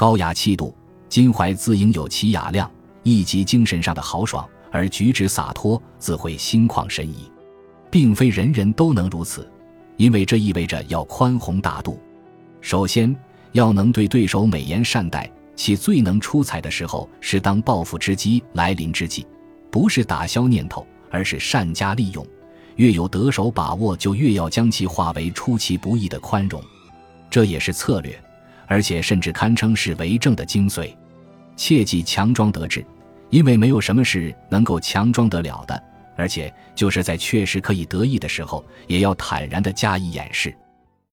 高雅气度，襟怀自应有其雅量，亦及精神上的豪爽，而举止洒脱，自会心旷神怡。并非人人都能如此，因为这意味着要宽宏大度。首先要能对对手美言善待，其最能出彩的时候是当报复之机来临之际，不是打消念头，而是善加利用。越有得手把握，就越要将其化为出其不意的宽容，这也是策略，而且甚至堪称是为政的精髓。切忌强装得志，因为没有什么事能够强装得了的。而且，就是在确实可以得意的时候，也要坦然地加以掩饰。